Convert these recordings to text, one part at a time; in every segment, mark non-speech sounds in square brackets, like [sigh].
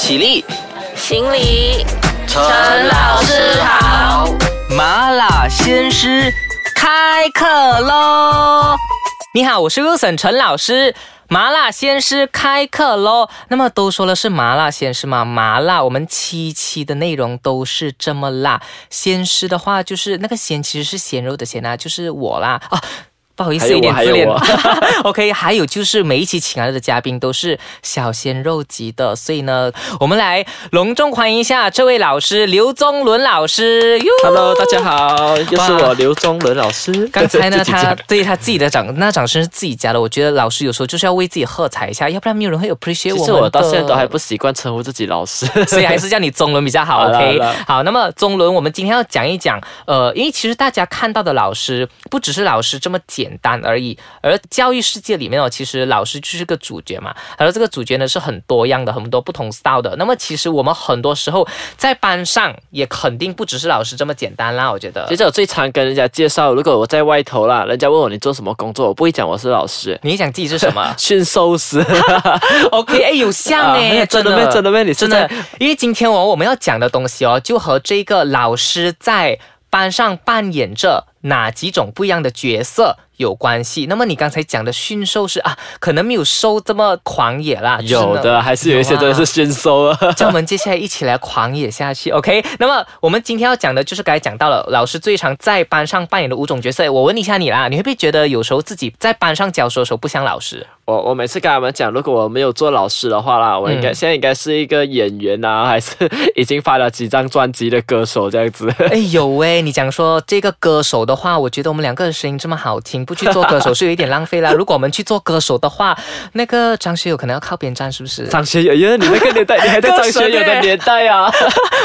起立，行礼，陈老师好。麻辣鲜师开课喽！你好，我是 Wilson 陈老师。麻辣鲜师开课喽！那么都说了是麻辣鲜师嘛，麻辣我们七期的内容都是这么辣。鲜师的话就是那个鲜其实是鲜肉的鲜啊，就是我啦啊。不好意思，有点自恋。[laughs] OK，还有就是每一期请来的嘉宾都是小鲜肉级的，所以呢，我们来隆重欢迎一下这位老师刘宗伦老师。Hello，大家好，又是我刘宗伦老师。[laughs] 刚才呢，他 [laughs] 对他自己的掌那掌声是自己加的，我觉得老师有时候就是要为自己喝彩一下，要不然没有人会 appreciate 我。其实我到现在都还不习惯称呼自己老师，所以还是叫你宗伦比较好。OK，好，那么宗伦，我们今天要讲一讲，呃，因为其实大家看到的老师不只是老师这么简单而已。而教育世界里面哦，其实老师就是个主角嘛。而这个主角呢是很多样的，很多不同 style 的。那么其实我们很多时候在班上也肯定不只是老师这么简单啦。我觉得，其实我最常跟人家介绍，如果我在外头啦，人家问我你做什么工作，我不会讲我是老师，你讲自己是什么？驯兽师。[laughs] OK，哎，有像呢，[laughs] 真的没真的没你真的，因为今天我我们要讲的东西哦，就和这个老师在班上扮演着哪几种不一样的角色。有关系。那么你刚才讲的驯兽是啊，可能没有兽这么狂野啦。有的，还是有一些真的是驯兽啊。[laughs] 叫我们接下来一起来狂野下去，OK？那么我们今天要讲的就是刚才讲到了，老师最常在班上扮演的五种角色。我问一下你啦，你会不会觉得有时候自己在班上教书的时候不像老师？我我每次跟他们讲，如果我没有做老师的话啦，我应该 [laughs] 现在应该是一个演员啊，还是已经发了几张专辑的歌手这样子？哎有喂，你讲说这个歌手的话，我觉得我们两个的声音这么好听。不去做歌手是有一点浪费啦。如果我们去做歌手的话，那个张学友可能要靠边站，是不是？张学友，呀，你那个年代，你还在张学友的年代啊？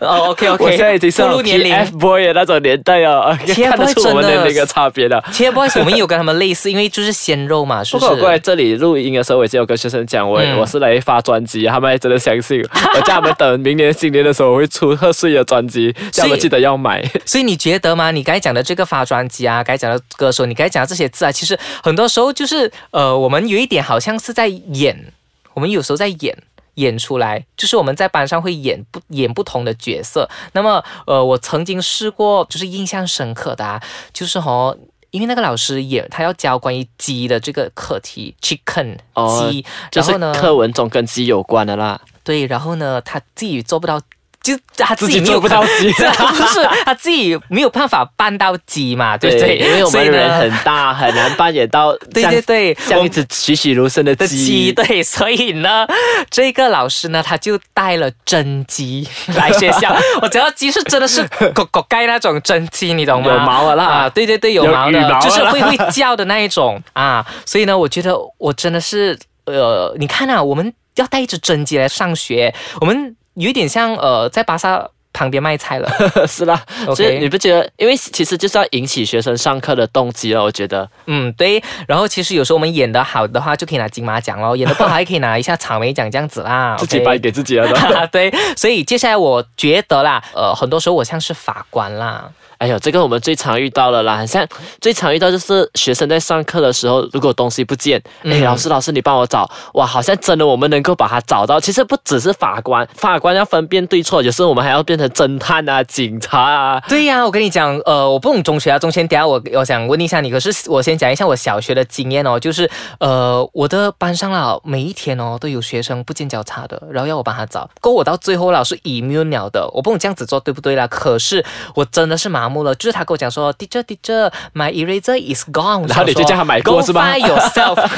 哦，OK OK，我现在已经是年龄 F boy 的那种年代啊，看得出我们的那个差别了。TFBOYS 我们有跟他们类似，因为就是鲜肉嘛，是不是？过来这里录音的时候，我已经有跟学生讲，我我是来发专辑，他们还真的相信。我叫他们等明年新年的时候，我会出贺岁的专辑，叫他们记得要买。所以你觉得吗？你刚才讲的这个发专辑啊，该讲的歌手，你该讲的这些字啊，其实。很多时候就是呃，我们有一点好像是在演，我们有时候在演演出来，就是我们在班上会演不演不同的角色。那么呃，我曾经试过，就是印象深刻的，啊，就是哦，因为那个老师也他要教关于鸡的这个课题，chicken 鸡，就是课文中跟鸡有关的啦。对，然后呢，他自己做不到。就他自己做不到鸡，不是他自己没有办法扮到鸡 [laughs] 嘛？对不对？因为我们人很大，很难扮演到对对对，像一只栩栩如生的鸡。对，所以呢，这个老师呢，他就带了真鸡 [laughs] 来学校。我知道鸡是真的是狗狗盖那种真鸡，你懂吗？有毛的啦，啊，对对对，有毛的，就是会会叫的那一种啊。所以呢，我觉得我真的是呃，你看啊，我们要带一只真鸡来上学，我们。有一点像呃，在巴萨旁边卖菜了，[laughs] 是啦。所以你不觉得？因为其实就是要引起学生上课的动机了。我觉得，嗯，对。然后其实有时候我们演的好的话，就可以拿金马奖喽；演的不好，还可以拿一下草莓奖这样子啦。自己颁给自己了。[laughs] 对。所以接下来我觉得啦，呃，很多时候我像是法官啦。哎呦，这个我们最常遇到了啦，像最常遇到就是学生在上课的时候，如果东西不见，哎，老师老师你帮我找，哇，好像真的我们能够把它找到。其实不只是法官，法官要分辨对错，有时候我们还要变成侦探啊、警察啊。对呀，我跟你讲，呃，我不懂中学啊，中学等下我我想问一下你，可是我先讲一下我小学的经验哦，就是呃，我的班上啦，每一天哦都有学生不见交叉的，然后要我帮他找，够我到最后老师以没有鸟的，我不懂这样子做对不对啦？可是我真的是麻木了，就是他跟我讲说，teacher teacher my eraser is gone，然后你就叫他买过是吧？Go find yourself，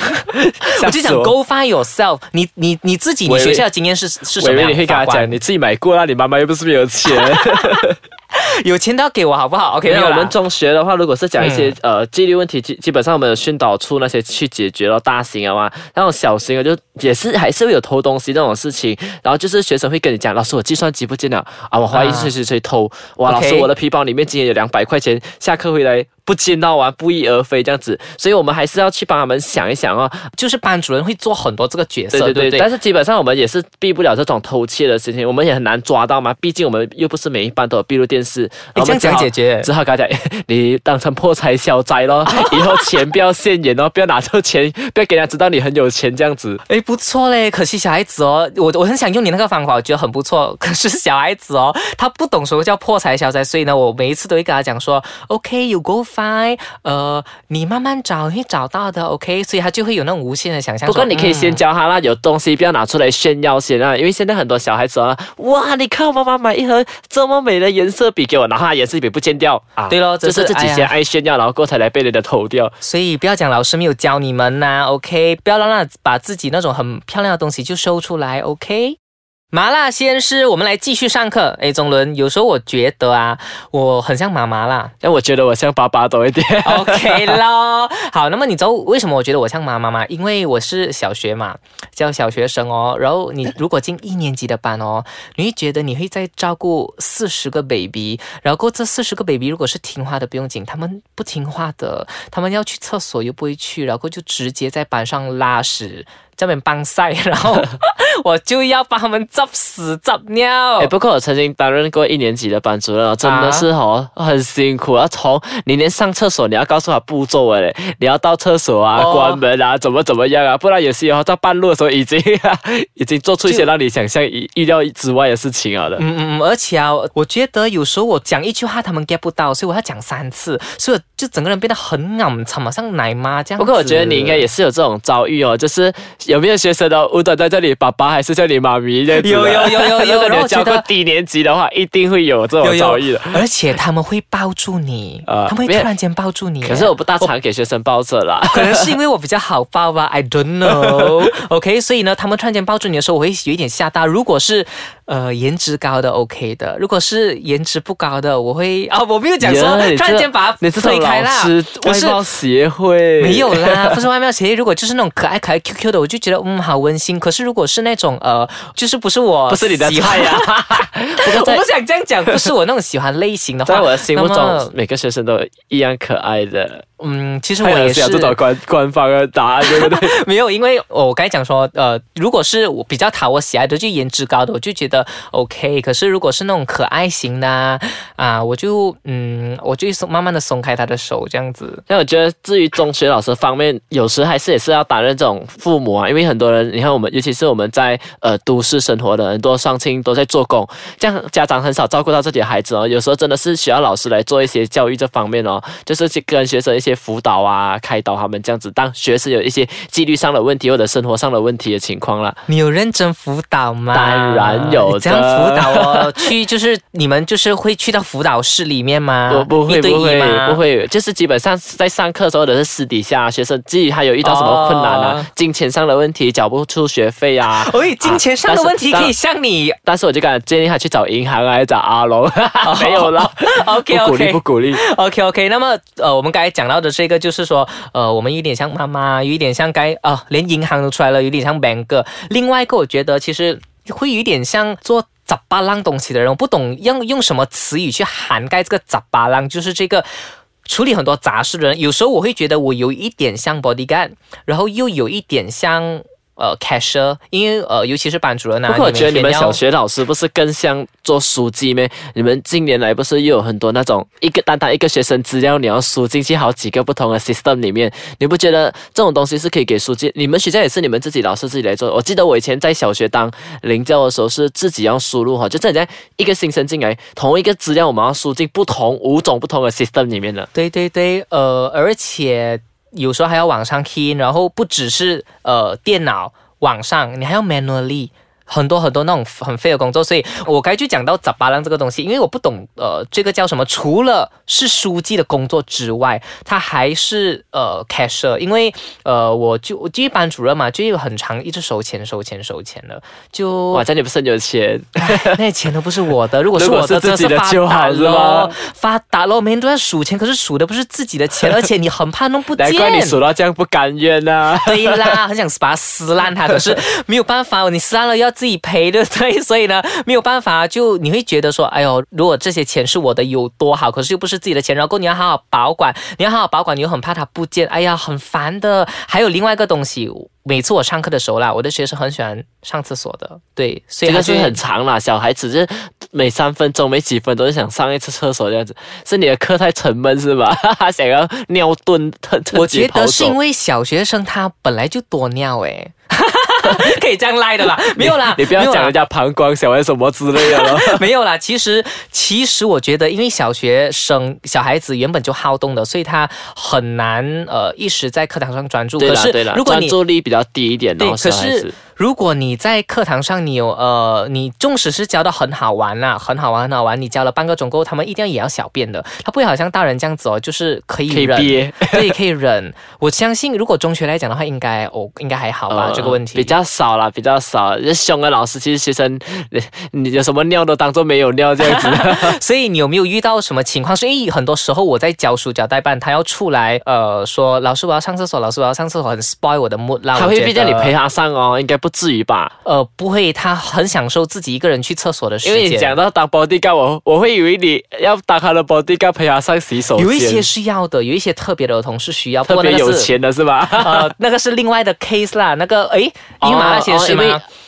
[laughs] 我就想 Go find yourself，你你你自己你学校的经验是是什么？你会跟他讲，你自己买过那，你妈妈又不是没有钱。[laughs] [laughs] 有钱都要给我好不好？OK，那我们中学的话，如果是讲一些呃纪律问题，基基本上我们有训导处那些去解决了。大型的嘛，那种小型的就也是还是会有偷东西这种事情。然后就是学生会跟你讲，老师我计算机不见了啊，我怀疑谁谁谁偷。哇，老师我的皮包里面今天有两百块钱，下课回来。不见到啊不翼而飞这样子，所以我们还是要去帮他们想一想哦。就是班主任会做很多这个角色，对对对，对对？但是基本上我们也是避不了这种偷窃的事情，我们也很难抓到嘛。毕竟我们又不是每一班都有闭路电视，你这样我们讲解决只好跟他讲，[laughs] 你当成破财消灾咯，以后钱不要现眼哦，不要拿错钱，不要给人家知道你很有钱这样子。哎，不错嘞！可惜小孩子哦，我我很想用你那个方法，我觉得很不错。可是小孩子哦，他不懂什么叫破财消灾，所以呢，我每一次都会跟他讲说，OK，you go find，呃，你慢慢找，你会找到的，OK。所以他就会有那种无限的想象。不过你可以先嗯教他啦，有东西不要拿出来炫耀先啊，因为现在很多小孩子啊，哇，你看我妈妈买一盒这么美的颜色笔给我，然后他颜色笔不见掉啊，对咯就是自己先爱炫耀，然后过才来被人家偷掉。所以不要讲老师没有教你们呐、o k 不要让他把自己那种很漂亮的东西就收出来，OK。麻辣鲜师，我们来继续上课。哎，宗伦，有时候我觉得啊，我很像妈妈啦。但我觉得我像爸爸多一点。OK [laughs] 咯，好，那么你知道为什么我觉得我像妈妈吗？因为我是小学嘛，教小学生哦。然后你如果进一年级的班哦，你会觉得你会在照顾四十个 baby，然后这四十个 baby 如果是听话的不用紧，他们不听话的，他们要去厕所又不会去，然后就直接在班上拉屎。这边帮晒，然后 [laughs] 我就要帮他们 zap 屎 zap 尿。哎，不过我曾经担任过一年级的班主任哦，真的是哦，很辛苦啊。从你连上厕所你要告诉他步骤嘞，你要到厕所啊、哦关门啊，怎么怎么样啊，不然有些哦到半路的时候已经 [laughs] 已经做出一些让你想象意意料之外的事情啊的。嗯嗯嗯，而且啊，我觉得有时候我讲一句话，他们 get 不到，所以我要讲三次，所以我就整个人变得很暗沉嘛，像奶妈这样子。不过我觉得你应该也是有这种遭遇哦，就是有没有学生的无端在这里爸爸还是叫你妈咪这样子？有有有有有如果 [laughs] 你有教过低年级的话，一定会有这种遭遇的。而且他们会抱住你，啊他们会突然间抱住你。可是我不大常给学生抱着啦。[laughs] 可能是因为我比较好抱吧，I don't know。[laughs] OK，所以呢，他们突然间抱住你的时候，我会有一点吓到。如果是呃颜值高的 OK 的，如果是颜值不高的，我会啊，我没有讲说突然间把它你推开啦外貌协会没有啦，不是外貌协会。如果就是那种可爱可爱 QQ 的，我就觉得嗯好温馨。可是如果是那种呃，就是不是我不是你的喜欢菜呀、[laughs] 不过在我不想这样讲，不是我那种喜欢类型的话，[laughs] 在我的心目中，每个学生都一样可爱的。嗯，其实我也是恶心了这种官 [laughs] 官方的答案，对不对？[laughs] 没有，因为我刚才讲说，呃，如果是我比较讨我喜爱的，就颜值高的，我就觉得 OK。可是如果是那种可爱型的啊，啊我就嗯，我就松慢慢的松开他的手，这样子。那我觉得，至于中学老师方面，有时还是也是要担任这种父母啊，因为很多人，你看我们，尤其是我们在呃都市生活的很多双亲都在做工，这样家长很少照顾到自己的孩子哦。有时候真的是需要老师来做一些教育这方面哦，就是去跟学生一些辅导啊、开导他们这样子，当学生有一些纪律上的问题或者生活上的问题的情况了。你有认真辅导吗？当然有这样辅导哦，去就是你们就是会去到辅导室里面吗？不 [laughs] 不会不会不。会，就是基本上在上课的时候，或者是私底下，学生自己还有遇到什么困难啊，哦金钱上的问题，缴不出学费啊，喂，金钱上的问题啊可以向你但是我就敢建议他去找银行啊，还是找阿龙，[laughs] 没有了 OK 不鼓励不鼓励。OK OK，那么呃，我们刚才讲到的这个就是说，呃，我们有点像妈妈，有一点像该啊、连银行都出来了，有点像 bank。另外一个，我觉得其实会有一点像做杂八浪东西的人，我不懂用用什么词语去涵盖这个杂八浪，就是这个。处理很多杂事的人，有时候我会觉得我有一点像 bodyguard，然后又有一点像呃 cashier，因为呃尤其是班主任啊。不过我觉得你们小学老师不是更像做书记咩？你们近年来不是又有很多那种一个单单一个学生资料你要输进去好几个不同的 system 里面，你不觉得这种东西是可以给书记？你们学校也是你们自己老师自己来做。我记得我以前在小学当领教的时候是自己要输入哈，就这样一个新生进来，同一个资料我们要输进不同五种不同的 system 里面的。对对对，呃，而且有时候还要网上 key，然后不只是呃电脑网上，你还要 manually。很多很多那种很废的工作，所以我该去讲到杂巴浪这个东西，因为我不懂呃这个叫什么，除了是书记的工作之外，他还是呃 cashier，因为呃我就我就一班主任嘛，就有很长一直收钱收钱收钱的，就哇，这样你不是很有钱？那些钱都不是我的，如果是我的，是自己的真发达就好是吗咯，发达了，每天都在数钱，可是数的不是自己的钱，[laughs] 而且你很怕弄不见。难怪你数到这样不甘愿呐、啊。对啦，很想把它撕烂它，可是没有办法，你撕烂了要自己赔的，对，所以呢没有办法，就你会觉得说，哎呦，如果这些钱是我的有多好，可是又不是自己的钱，然后你要好好保管，你要好好保管，你又很怕它不见，哎呀，很烦的。还有另外一个东西。每次我上课的时候啦，我的学生很喜欢上厕所的，对，所以这个是很长啦。小孩子就每三分钟、每几分都是想上一次厕所这样子，是你的课太沉闷是吧？[laughs] 想要尿遁，我觉得是因为小学生他本来就多尿诶。[laughs] 可以这样赖的啦，没有啦，你不要讲人家膀胱小孩什么之类的了。[laughs] 没有啦，其实其实我觉得，因为小学生小孩子原本就好动的，所以他很难呃一时在课堂上专注。对啦对啦，专注力比较低一点。对，可是。如果你在课堂上，你有呃，你纵使是教的很好玩呐，很好玩很好玩，你教了半个钟过后，他们一定要也要小便的，他不会好像大人这样子哦，就是可以忍，可以 [laughs] 可以忍。我相信如果中学来讲的话，应该哦应该还好吧，这个问题比较少了，比较少。凶的老师其实学生，[laughs] 你有什么尿都当做没有尿这样子。[laughs] 所以你有没有遇到什么情况？所以很多时候我在教书教代办，他要出来呃说老师我要上厕所，老师我要上厕所，很 spoil 我的 mood 啦。他会逼着你陪他上哦，应该不。至于吧？呃，不会，他很享受自己一个人去厕所的时间。因为你讲到当 bodyguard，我我会以为你要打他的 bodyguard 陪他上洗手间有一些是要的，有一些特别的儿童是需要，特别有钱的是吧？[laughs] 呃，那个是另外的 case 啦。那个，哎，你马那些是吗？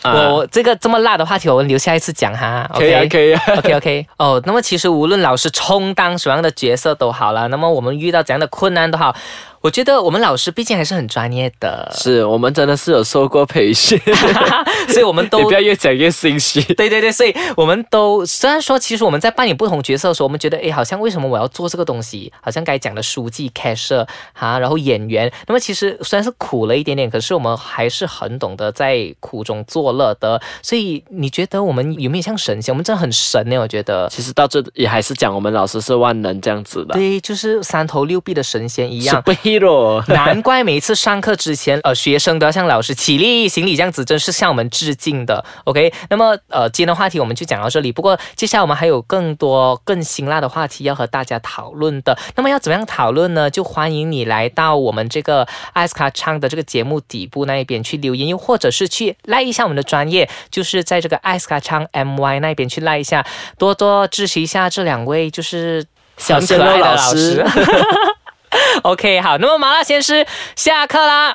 我这个这么辣的话题，我们留下一次讲哈。可以啊，可以啊。[laughs] OK OK。哦，那么其实无论老师充当什么样的角色都好了，那么我们遇到怎样的困难都好。我觉得我们老师毕竟还是很专业的，是我们真的是有受过培训，[laughs] 所以我们都你不要越讲越心虚。对对对，所以我们都虽然说，其实我们在扮演不同角色的时候，我们觉得，哎，好像为什么我要做这个东西？好像该讲的书记、开设哈，然后演员。那么其实虽然是苦了一点点，可是我们还是很懂得在苦中作乐的。所以你觉得我们有没有像神仙？我们真的很神呢？我觉得，其实到这也还是讲我们老师是万能这样子的。对，就是三头六臂的神仙一样。难怪每一次上课之前，呃，学生都要向老师起立行礼，这样子真是向我们致敬的。OK，那么呃，今天的话题我们就讲到这里。不过接下来我们还有更多更辛辣的话题要和大家讨论的。那么要怎么样讨论呢？就欢迎你来到我们这个艾斯卡唱的这个节目底部那一边去留言，又或者是去赖一下我们的专业，就是在这个艾斯卡唱 MY 那边去赖一下，多多支持一下这两位就是小可爱的老师。[laughs] [laughs] OK，好，那么麻辣鲜师下课啦。